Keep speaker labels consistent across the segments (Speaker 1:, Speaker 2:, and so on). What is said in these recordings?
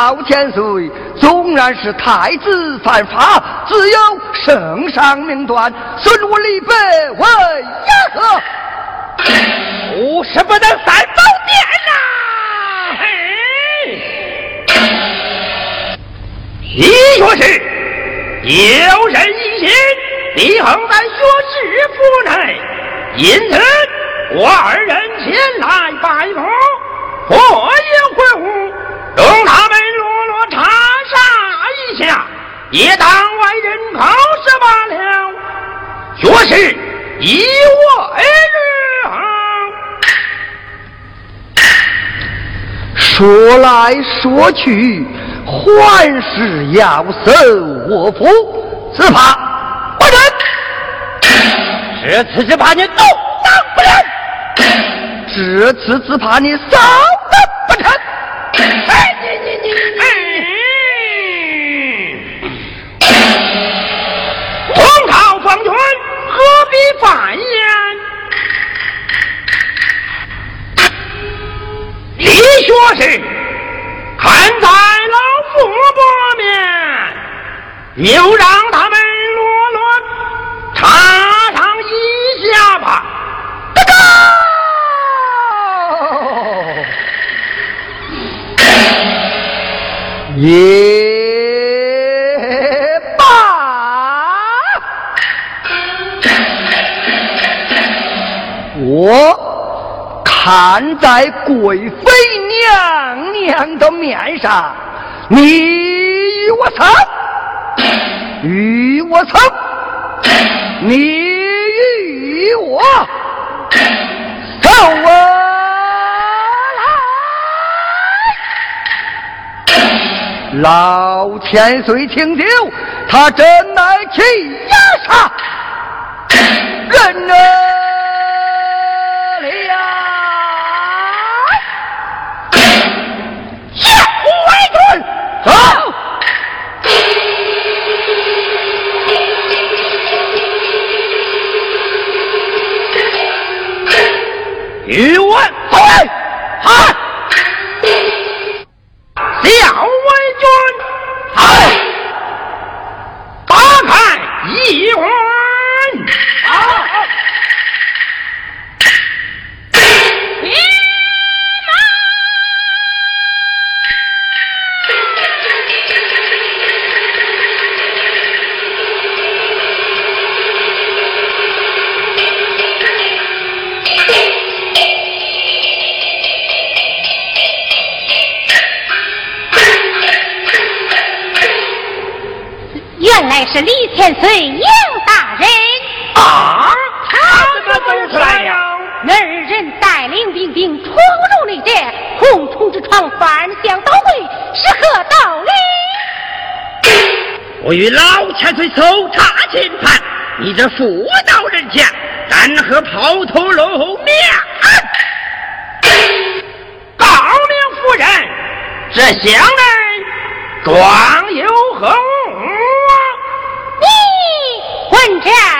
Speaker 1: 老千岁，纵然是太子犯法，自有圣上命断，损我李白为呀何？
Speaker 2: 不是不能三宝殿呐！
Speaker 3: 嘿李学士，有人疑心李恒在学士府内，因此我二人前来拜访，或有会晤，容他们落落查查一下，也当外人考试罢了。学士，依我而
Speaker 1: 说来说去，还是要守我府，只怕不
Speaker 2: 能。这次只怕你动当不了，
Speaker 1: 这次只怕你扫
Speaker 3: 又让他们落落插上一下吧。
Speaker 1: 大哥也罢，我看在贵妃娘娘的面上，你我争，与我争，你与我走啊！老千岁，请酒，他真乃欺压杀人啊！
Speaker 3: 一万
Speaker 1: 走
Speaker 3: 来，喊。
Speaker 4: 来是李千岁杨大人
Speaker 3: 啊！他怎么走出来了？
Speaker 4: 二人带领兵兵闯入内宅，红虫之床反向倒柜，是何道理？
Speaker 3: 我与老千岁搜查金盘，你这妇道人家，然何抛头露面？高明夫人，这乡人装有何
Speaker 1: 钱。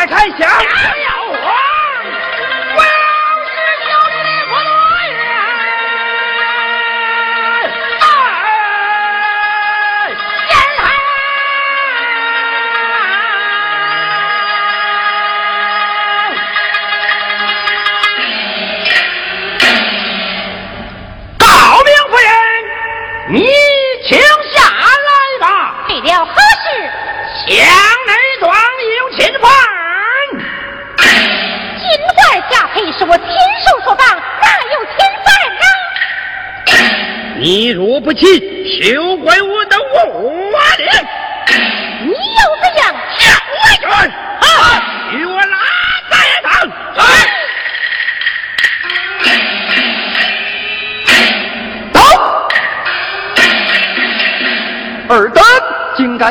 Speaker 1: 快开枪。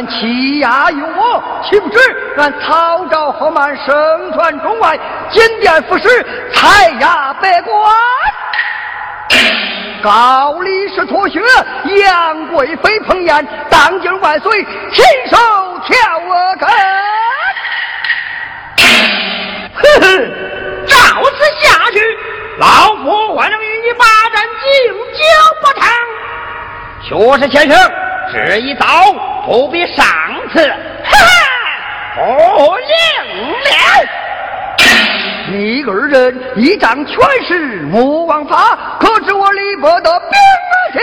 Speaker 1: 欺压于我，岂不知俺曹昭何满盛传中外，金殿副使，才压百官。高力士脱靴，杨贵妃彭宴，当今万岁，亲手挑我根。
Speaker 3: 呵呵，照此下去，老夫还能与你把战敬酒不成？学士先生，这一刀不比上次，哈哈，不赢了。
Speaker 1: 你二人一仗权势莫忘法，可知我李伯的兵情？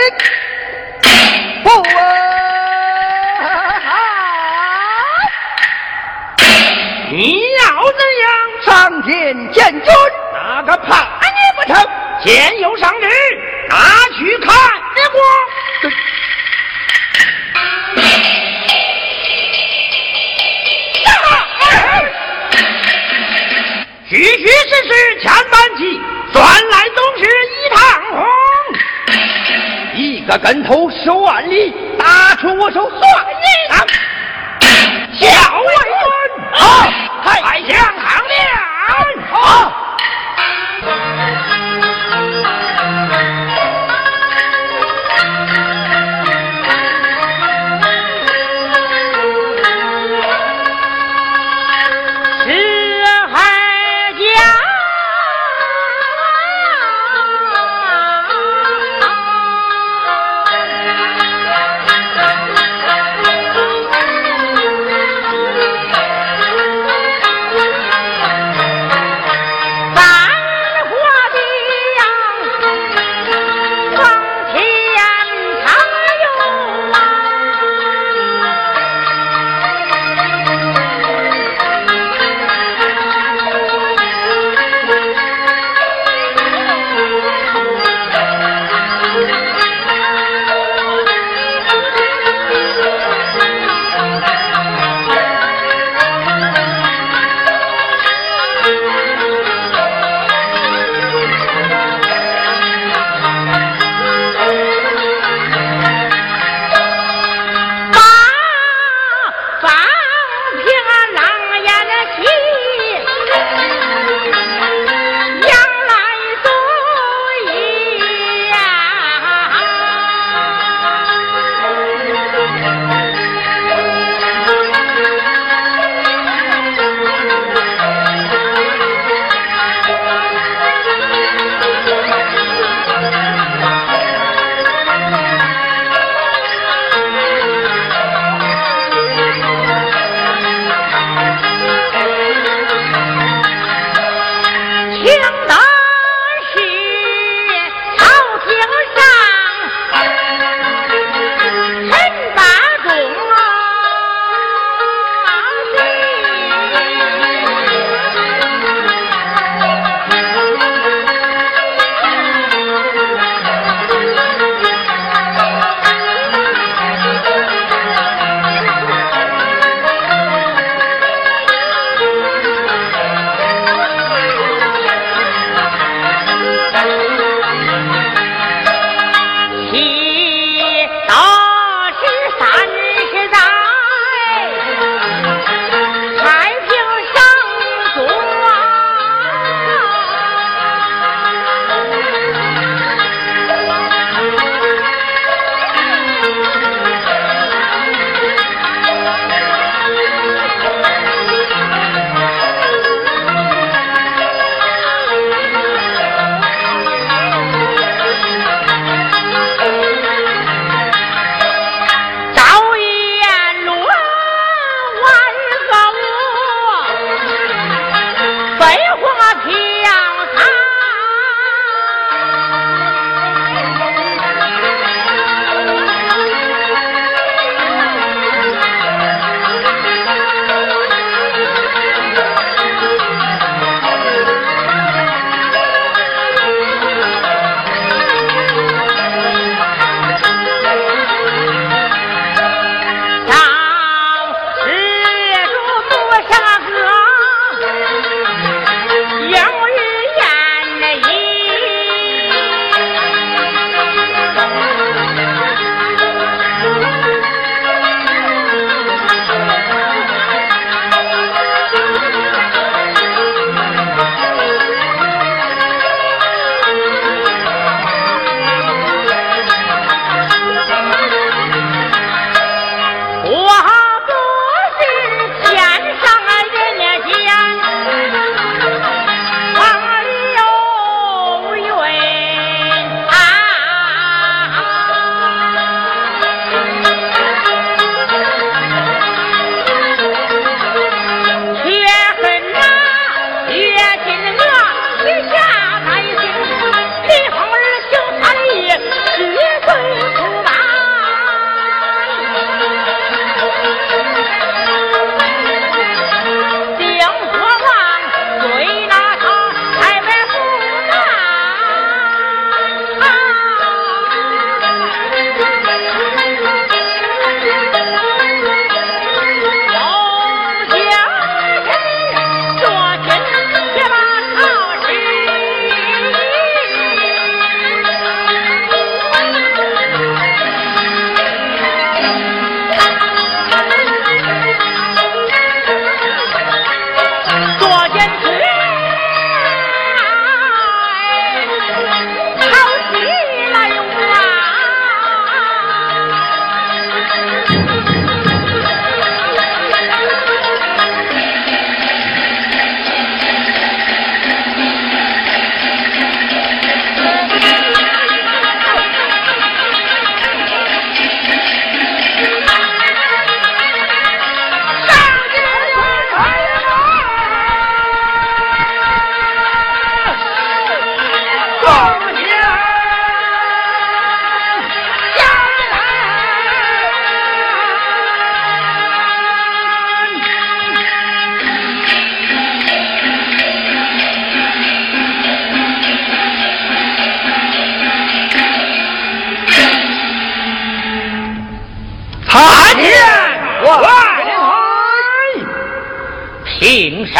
Speaker 2: 平身，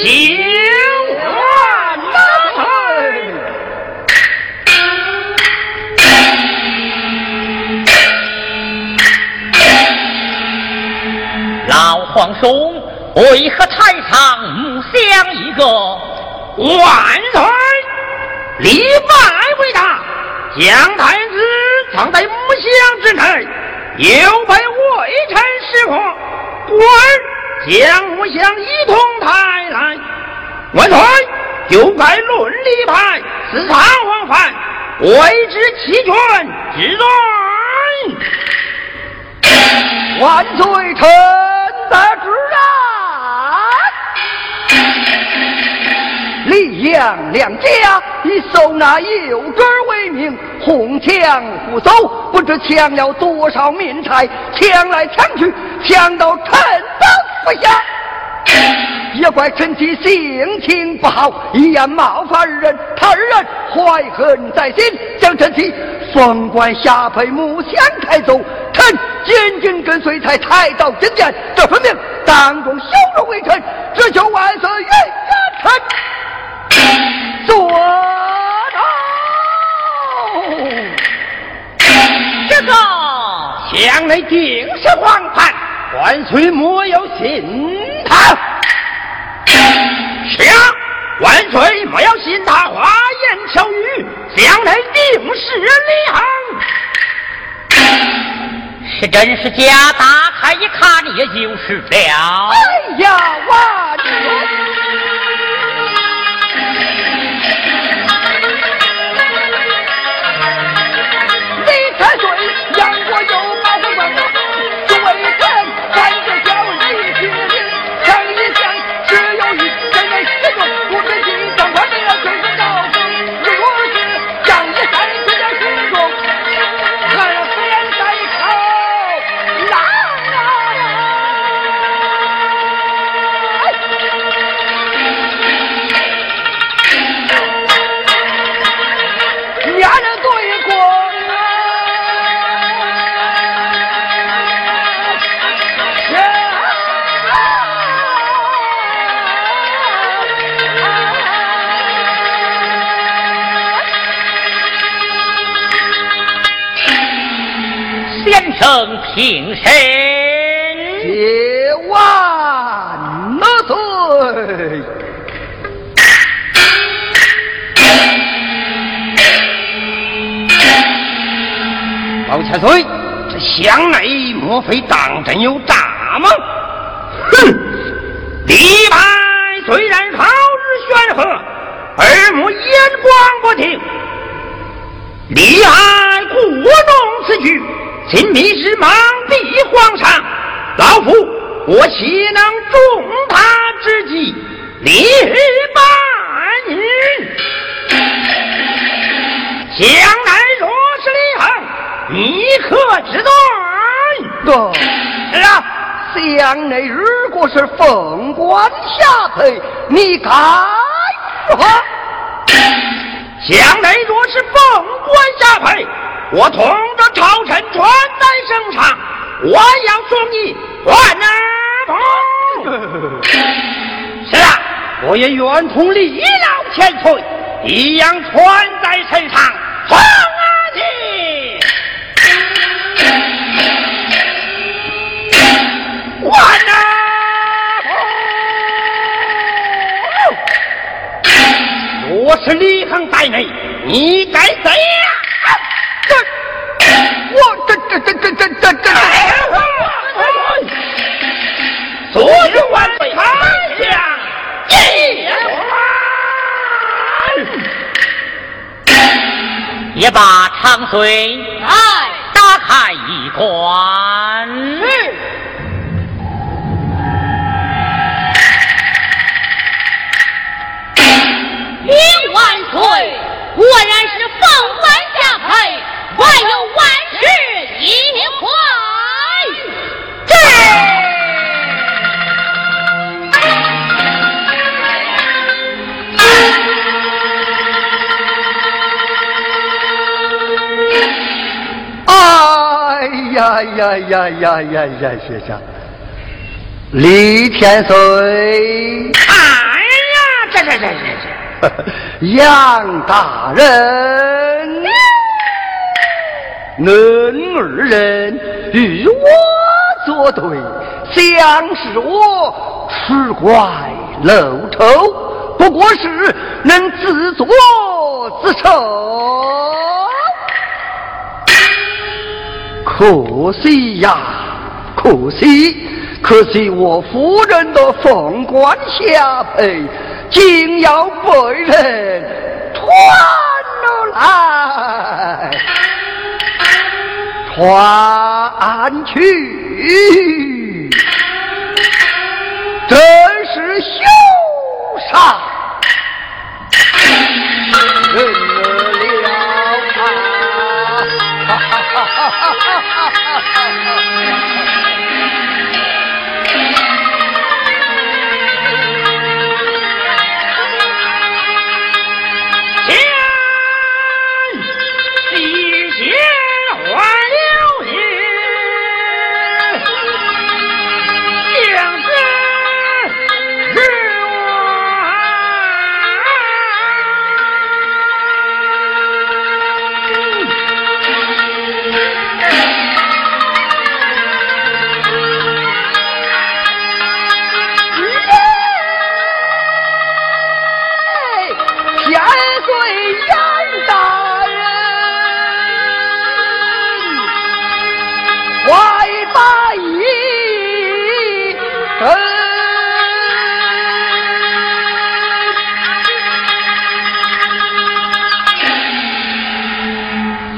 Speaker 3: 请万岁！
Speaker 2: 老皇兄为何台上木像一个？
Speaker 3: 万岁！礼拜为大，将太子藏在木箱之内，又被微臣识破，故将我相一同抬来。万岁！就该论立派，四察王犯，为之齐权之
Speaker 1: 罪。万岁，臣在之然。李杨两家以收纳幼主为名，哄抢不走，不知抢了多少民财，抢来抢去，抢到臣的不下。也怪臣妻性情不好，一言冒犯二人，他二人怀恨在心，将臣妻封官下配木箱抬走。臣紧紧跟随，才抬到金殿，这分明当众羞辱微臣，只求万岁原谅臣。坐
Speaker 2: 这个
Speaker 3: 向内定是皇盘，万岁莫有信他。是啊，万岁莫要信他花言巧语，将来定是李
Speaker 2: 恒。是真是假？打开一看，也就是了。
Speaker 1: 哎呀，万
Speaker 2: 生平身，
Speaker 1: 谢万岁！
Speaker 3: 老千岁，这乡内莫非当真有诈吗？哼！李白虽然好日玄和，耳目眼光不听，厉害故弄此举。秦密是忙逼皇上，老夫我岂能中他之计？李半日，将来若是李恒，你可知罪？
Speaker 1: 哥，
Speaker 3: 是啊，
Speaker 1: 乡内如果是凤冠霞帔，你该如何？
Speaker 3: 乡内若是奉官下配。我同着朝臣传在身上，我要送你万能。是啊，我也愿同李老千岁一样传在身上，放啊你！万能。若是李恒在内，你该怎样？
Speaker 1: 这我这这这这这这这！
Speaker 3: 所有万岁丞相进
Speaker 2: 也把长随来打开一关。
Speaker 4: 禀万岁，果然是凤冠下配。还有万事一回，这
Speaker 1: 哎呀呀呀呀呀呀呀！先生，李天岁。
Speaker 3: 哎呀，这这这这
Speaker 1: 这，杨大人，恁二人与我作对，想使我吃怪露头，不过是能自作自受。可惜呀，可惜，可惜我夫人的凤冠霞帔，竟要被人传了来，传去，真是羞煞人。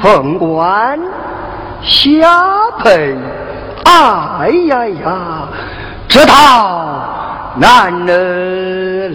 Speaker 1: 凤冠霞帔，哎呀呀，这道难了。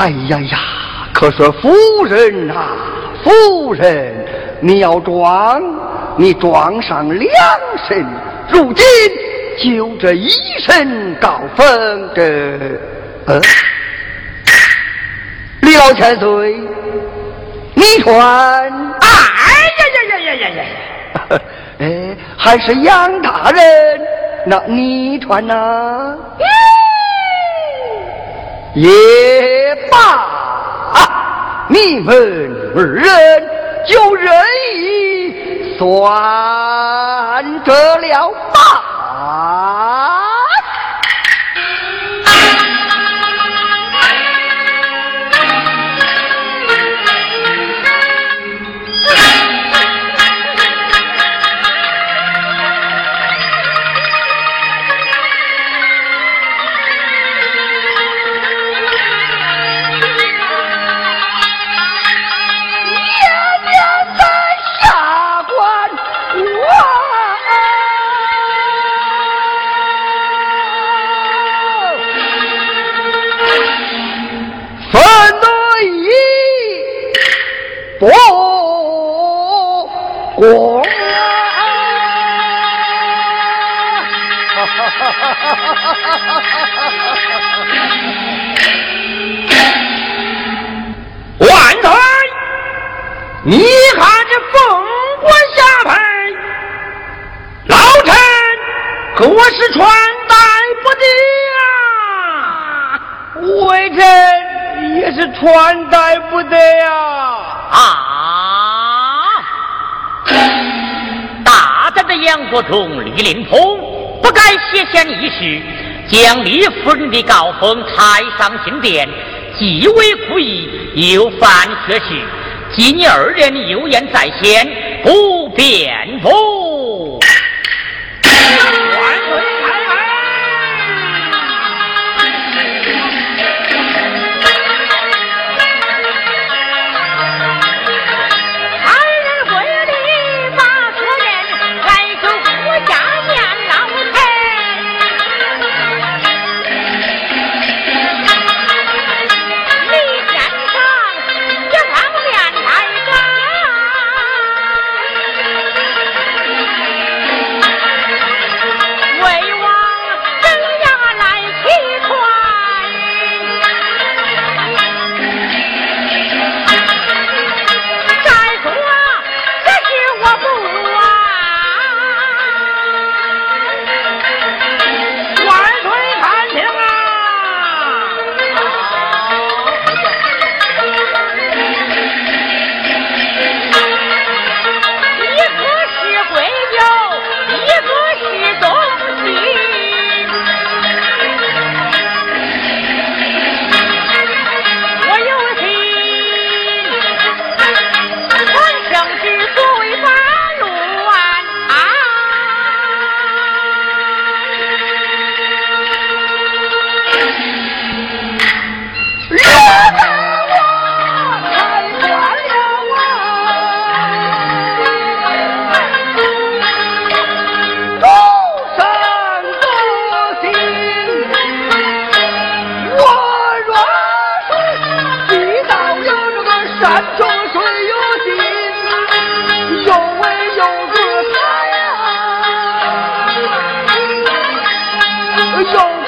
Speaker 1: 哎呀呀！可是夫人呐，夫人，你要装，你装上两身，如今就这一身高峰，这呃，李老千岁，你穿？
Speaker 3: 哎呀呀呀呀呀呀呀！
Speaker 1: 哎，还是杨大人，那你穿呐？也罢，你们二人就任意算得了吧。
Speaker 5: 一事，将李夫人的高峰抬上金殿，既为故意，又犯学事。今你二人有言在先，不便不？有。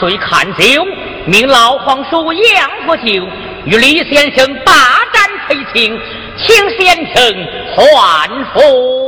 Speaker 5: 遂看酒，命老皇叔杨福酒与李先生大战陪情，请先生还府。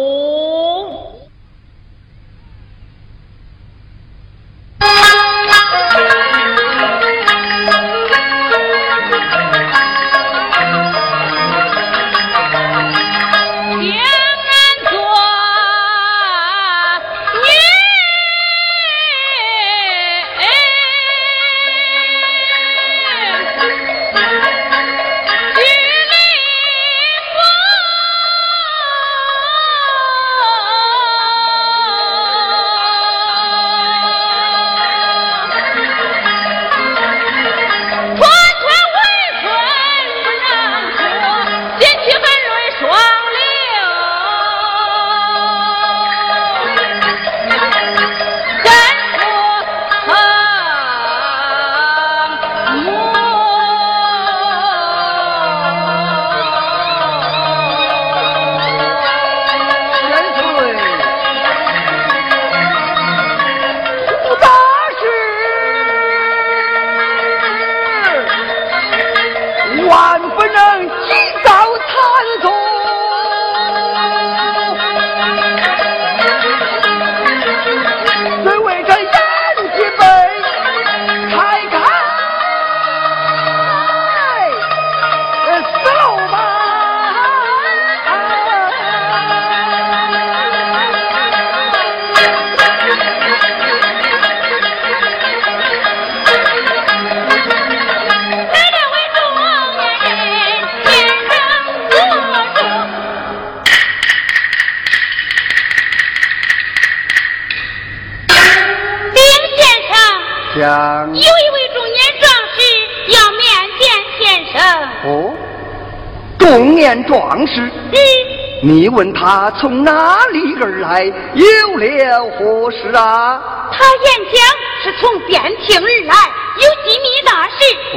Speaker 1: 从哪里而来，有了何事啊？
Speaker 4: 他言讲是从边庭而来，有机密大事。
Speaker 1: 哦，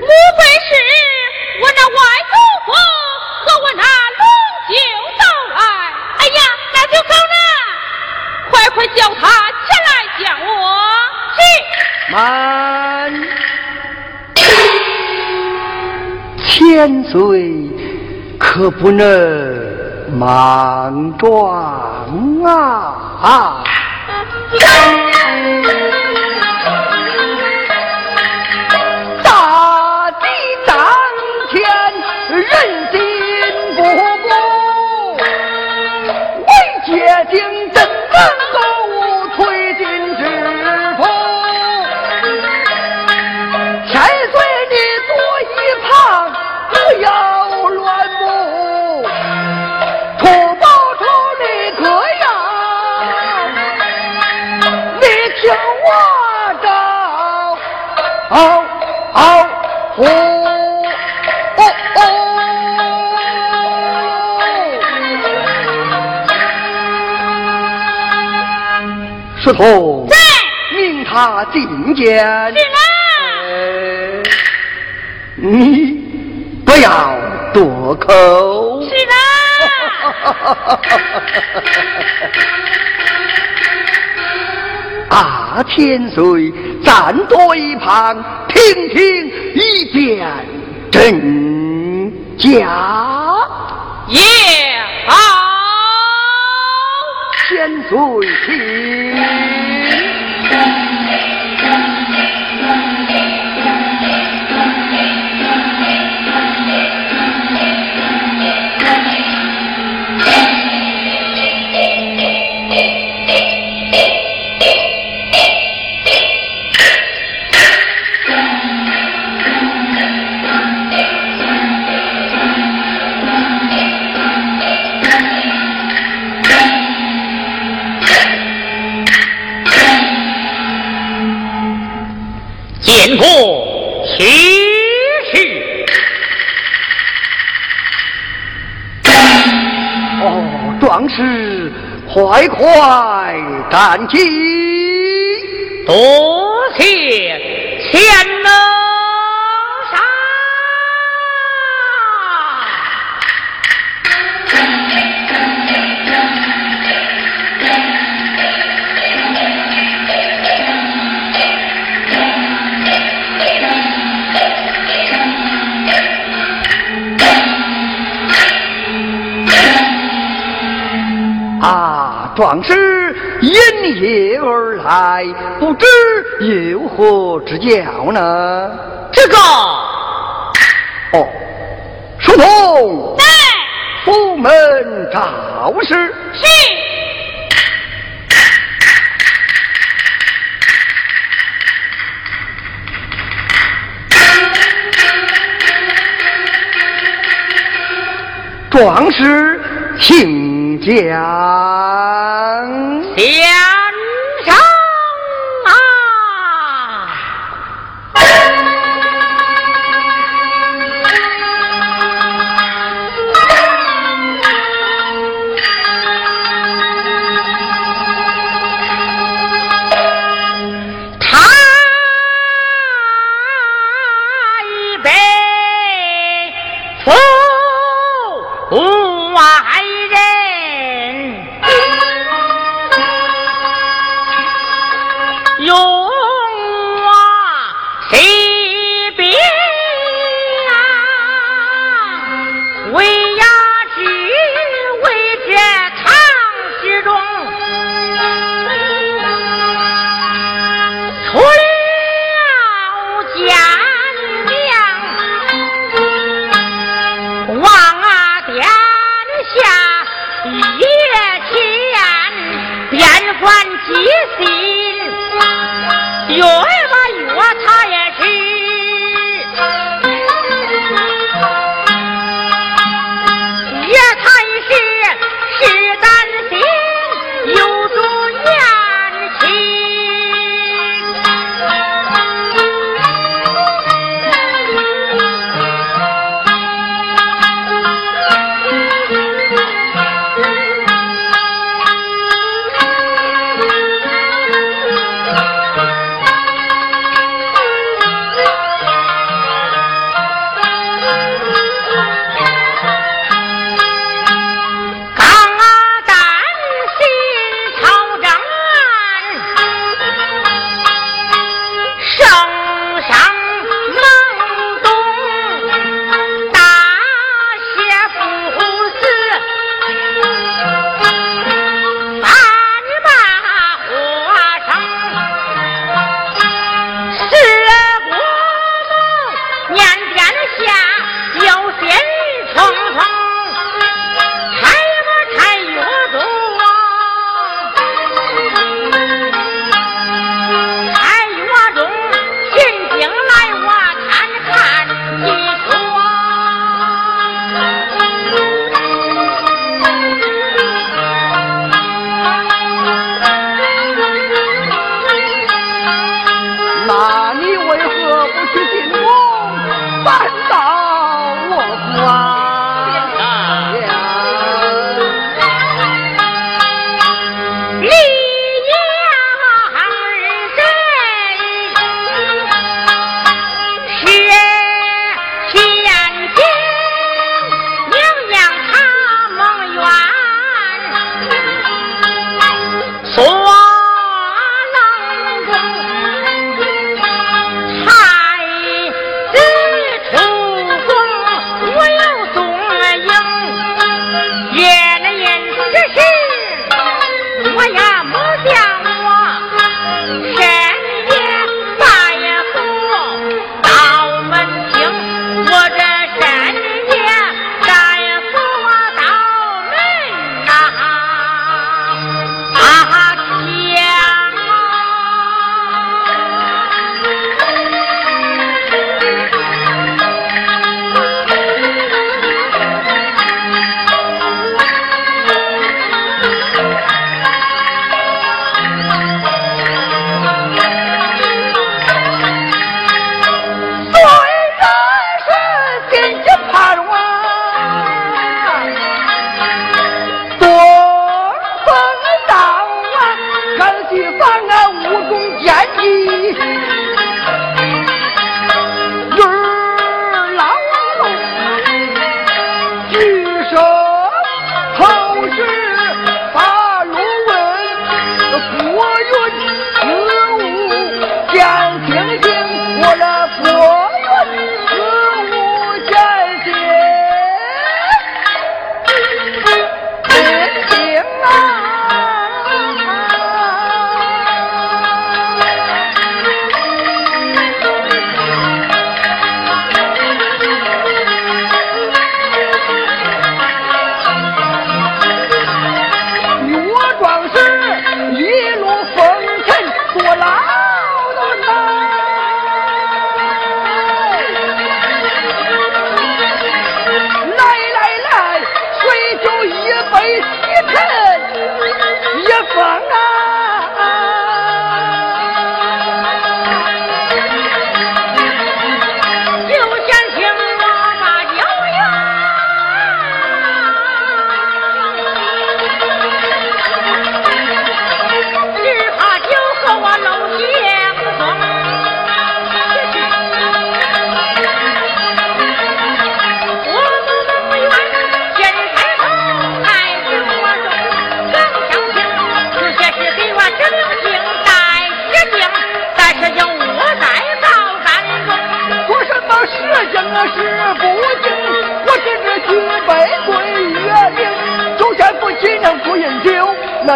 Speaker 4: 莫非是我那外祖父和我那龙舅到来？哎呀，那就好了，快快叫他前来见我。
Speaker 1: 是。慢。千岁。可不能满庄啊啊！石头，
Speaker 4: 在，
Speaker 1: 命他进见。
Speaker 4: 是
Speaker 1: 了。你不要多口。
Speaker 4: 是了。
Speaker 1: 啊，千岁。站多一旁，听听一见真假。
Speaker 4: 也好，
Speaker 1: 千岁听。快快赶紧！
Speaker 5: 多
Speaker 1: 壮士因夜而来，不知有何指教呢？
Speaker 5: 这个，
Speaker 1: 哦，书童
Speaker 4: 对。
Speaker 1: 出门找事。
Speaker 4: 是。
Speaker 1: 壮士，请。
Speaker 5: 将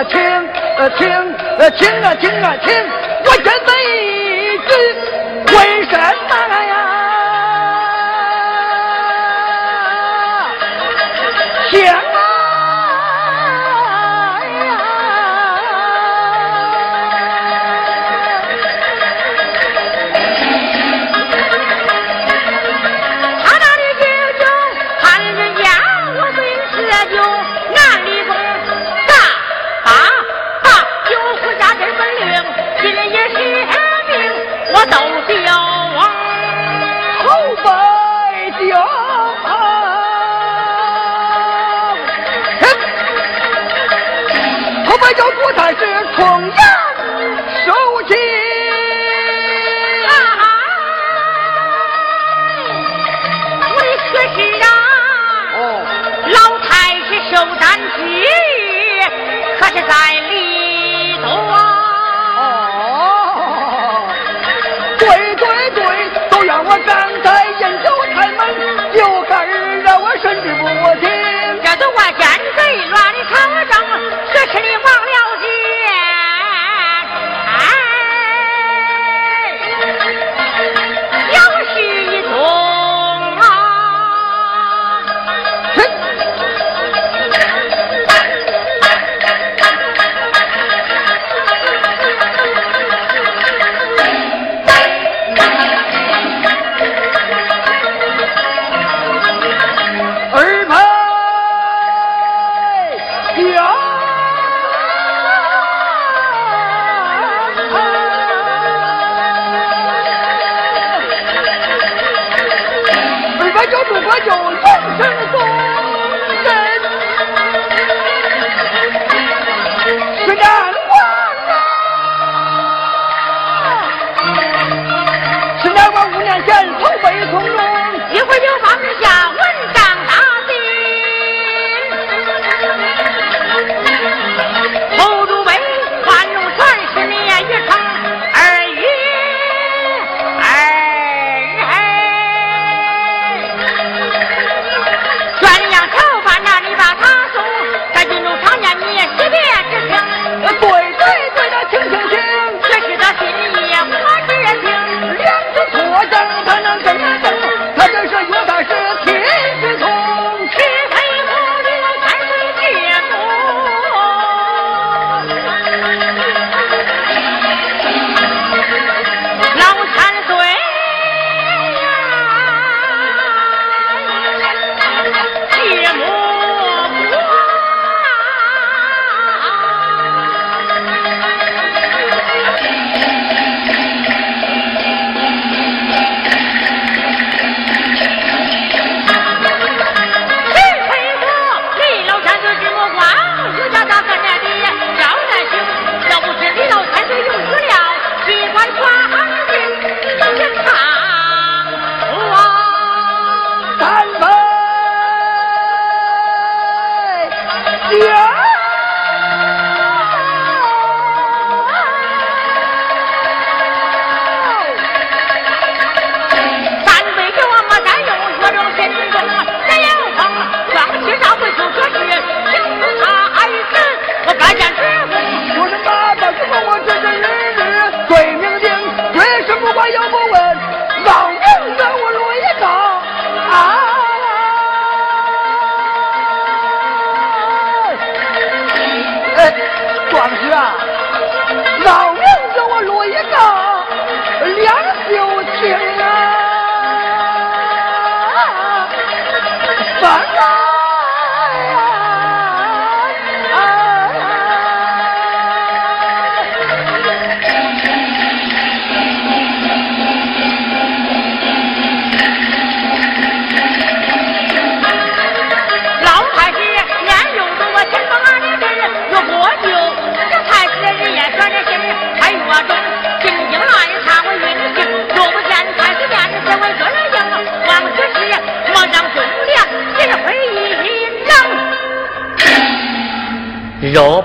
Speaker 5: 听，呃听，呃听啊听啊听，我人。我们酒不但是冲杨守敬我的学啊老太师寿诞之日可是在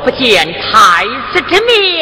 Speaker 5: 不见太子之命。